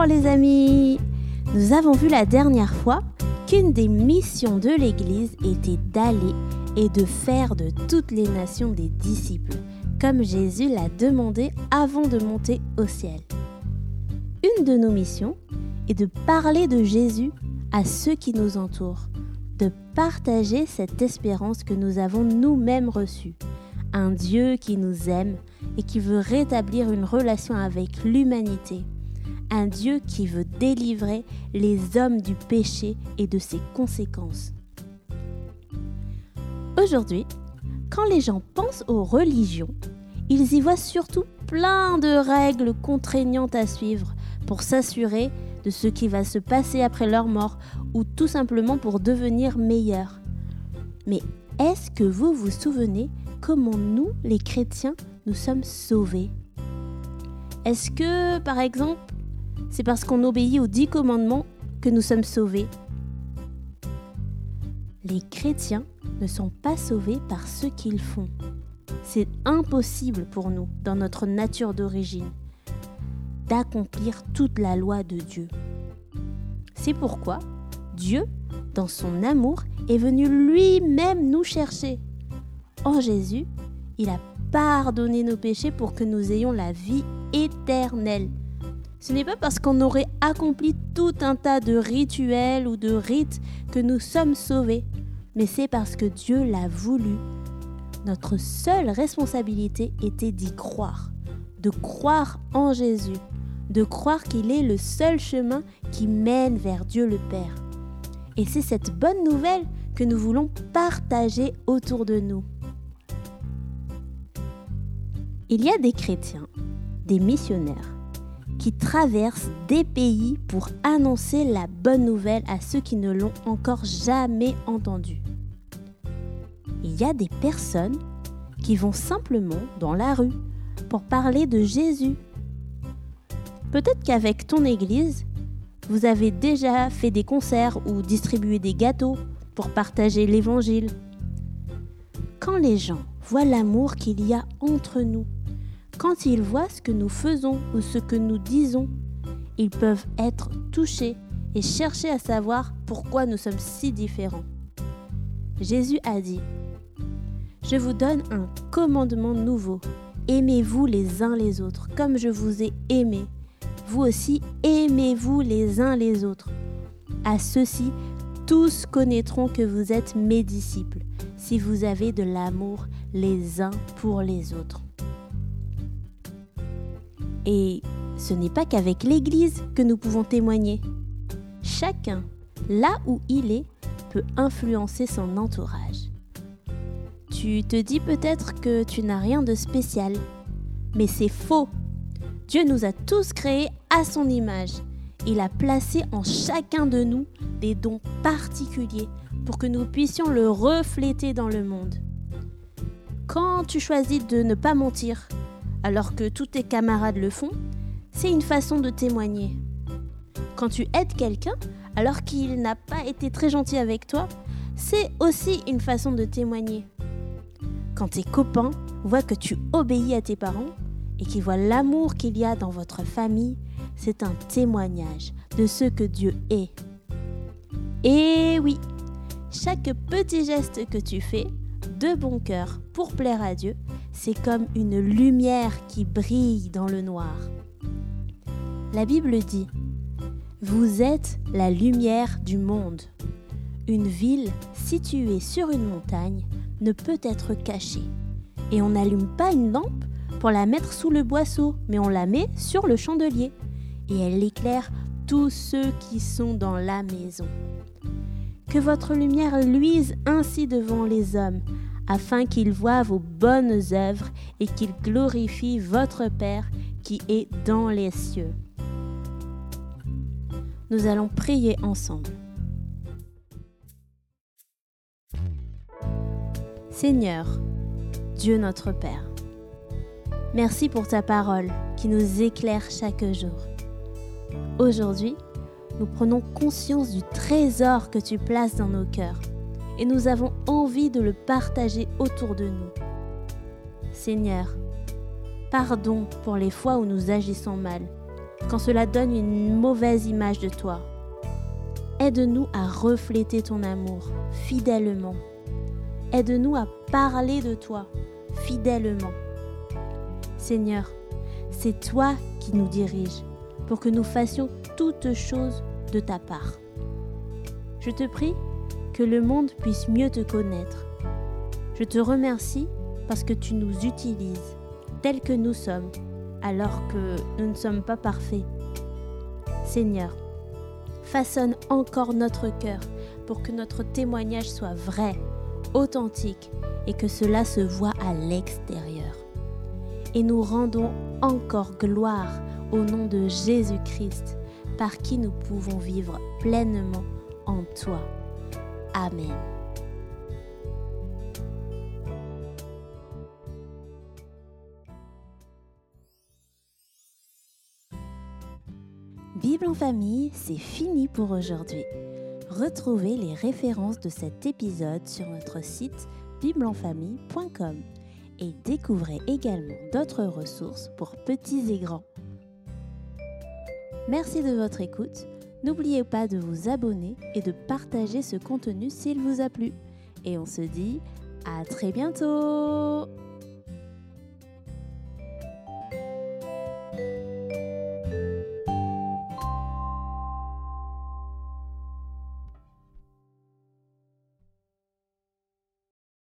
Bonjour les amis Nous avons vu la dernière fois qu'une des missions de l'Église était d'aller et de faire de toutes les nations des disciples, comme Jésus l'a demandé avant de monter au ciel. Une de nos missions est de parler de Jésus à ceux qui nous entourent, de partager cette espérance que nous avons nous-mêmes reçue. Un Dieu qui nous aime et qui veut rétablir une relation avec l'humanité. Un Dieu qui veut délivrer les hommes du péché et de ses conséquences. Aujourd'hui, quand les gens pensent aux religions, ils y voient surtout plein de règles contraignantes à suivre pour s'assurer de ce qui va se passer après leur mort ou tout simplement pour devenir meilleurs. Mais est-ce que vous vous souvenez comment nous, les chrétiens, nous sommes sauvés? Est-ce que, par exemple, c'est parce qu'on obéit aux dix commandements que nous sommes sauvés Les chrétiens ne sont pas sauvés par ce qu'ils font. C'est impossible pour nous, dans notre nature d'origine, d'accomplir toute la loi de Dieu. C'est pourquoi Dieu, dans son amour, est venu lui-même nous chercher. En Jésus, il a pardonné nos péchés pour que nous ayons la vie éternelle. Ce n'est pas parce qu'on aurait accompli tout un tas de rituels ou de rites que nous sommes sauvés, mais c'est parce que Dieu l'a voulu. Notre seule responsabilité était d'y croire, de croire en Jésus, de croire qu'il est le seul chemin qui mène vers Dieu le Père. Et c'est cette bonne nouvelle que nous voulons partager autour de nous. Il y a des chrétiens, des missionnaires, qui traversent des pays pour annoncer la bonne nouvelle à ceux qui ne l'ont encore jamais entendue. Il y a des personnes qui vont simplement dans la rue pour parler de Jésus Peut-être qu'avec ton église, vous avez déjà fait des concerts ou distribué des gâteaux pour partager l'évangile. Quand les gens voient l'amour qu'il y a entre nous, quand ils voient ce que nous faisons ou ce que nous disons, ils peuvent être touchés et chercher à savoir pourquoi nous sommes si différents. Jésus a dit, Je vous donne un commandement nouveau. Aimez-vous les uns les autres comme je vous ai aimé vous aussi aimez-vous les uns les autres. À ceux-ci, tous connaîtront que vous êtes mes disciples, si vous avez de l'amour les uns pour les autres. Et ce n'est pas qu'avec l'Église que nous pouvons témoigner. Chacun, là où il est, peut influencer son entourage. Tu te dis peut-être que tu n'as rien de spécial, mais c'est faux. Dieu nous a tous créés à son image. Il a placé en chacun de nous des dons particuliers pour que nous puissions le refléter dans le monde. Quand tu choisis de ne pas mentir alors que tous tes camarades le font, c'est une façon de témoigner. Quand tu aides quelqu'un alors qu'il n'a pas été très gentil avec toi, c'est aussi une façon de témoigner. Quand tes copains voient que tu obéis à tes parents, et qui voit l'amour qu'il y a dans votre famille, c'est un témoignage de ce que Dieu est. Et oui, chaque petit geste que tu fais, de bon cœur, pour plaire à Dieu, c'est comme une lumière qui brille dans le noir. La Bible dit, Vous êtes la lumière du monde. Une ville située sur une montagne ne peut être cachée. Et on n'allume pas une lampe pour la mettre sous le boisseau, mais on la met sur le chandelier. Et elle éclaire tous ceux qui sont dans la maison. Que votre lumière luise ainsi devant les hommes, afin qu'ils voient vos bonnes œuvres et qu'ils glorifient votre Père qui est dans les cieux. Nous allons prier ensemble. Seigneur, Dieu notre Père, Merci pour ta parole qui nous éclaire chaque jour. Aujourd'hui, nous prenons conscience du trésor que tu places dans nos cœurs et nous avons envie de le partager autour de nous. Seigneur, pardon pour les fois où nous agissons mal, quand cela donne une mauvaise image de toi. Aide-nous à refléter ton amour fidèlement. Aide-nous à parler de toi fidèlement. Seigneur, c'est toi qui nous diriges pour que nous fassions toutes choses de ta part. Je te prie que le monde puisse mieux te connaître. Je te remercie parce que tu nous utilises tels que nous sommes alors que nous ne sommes pas parfaits. Seigneur, façonne encore notre cœur pour que notre témoignage soit vrai, authentique et que cela se voit à l'extérieur. Et nous rendons encore gloire au nom de Jésus-Christ, par qui nous pouvons vivre pleinement en toi. Amen. Bible en famille, c'est fini pour aujourd'hui. Retrouvez les références de cet épisode sur notre site bibleenfamille.com et découvrez également d'autres ressources pour petits et grands. Merci de votre écoute. N'oubliez pas de vous abonner et de partager ce contenu s'il vous a plu. Et on se dit à très bientôt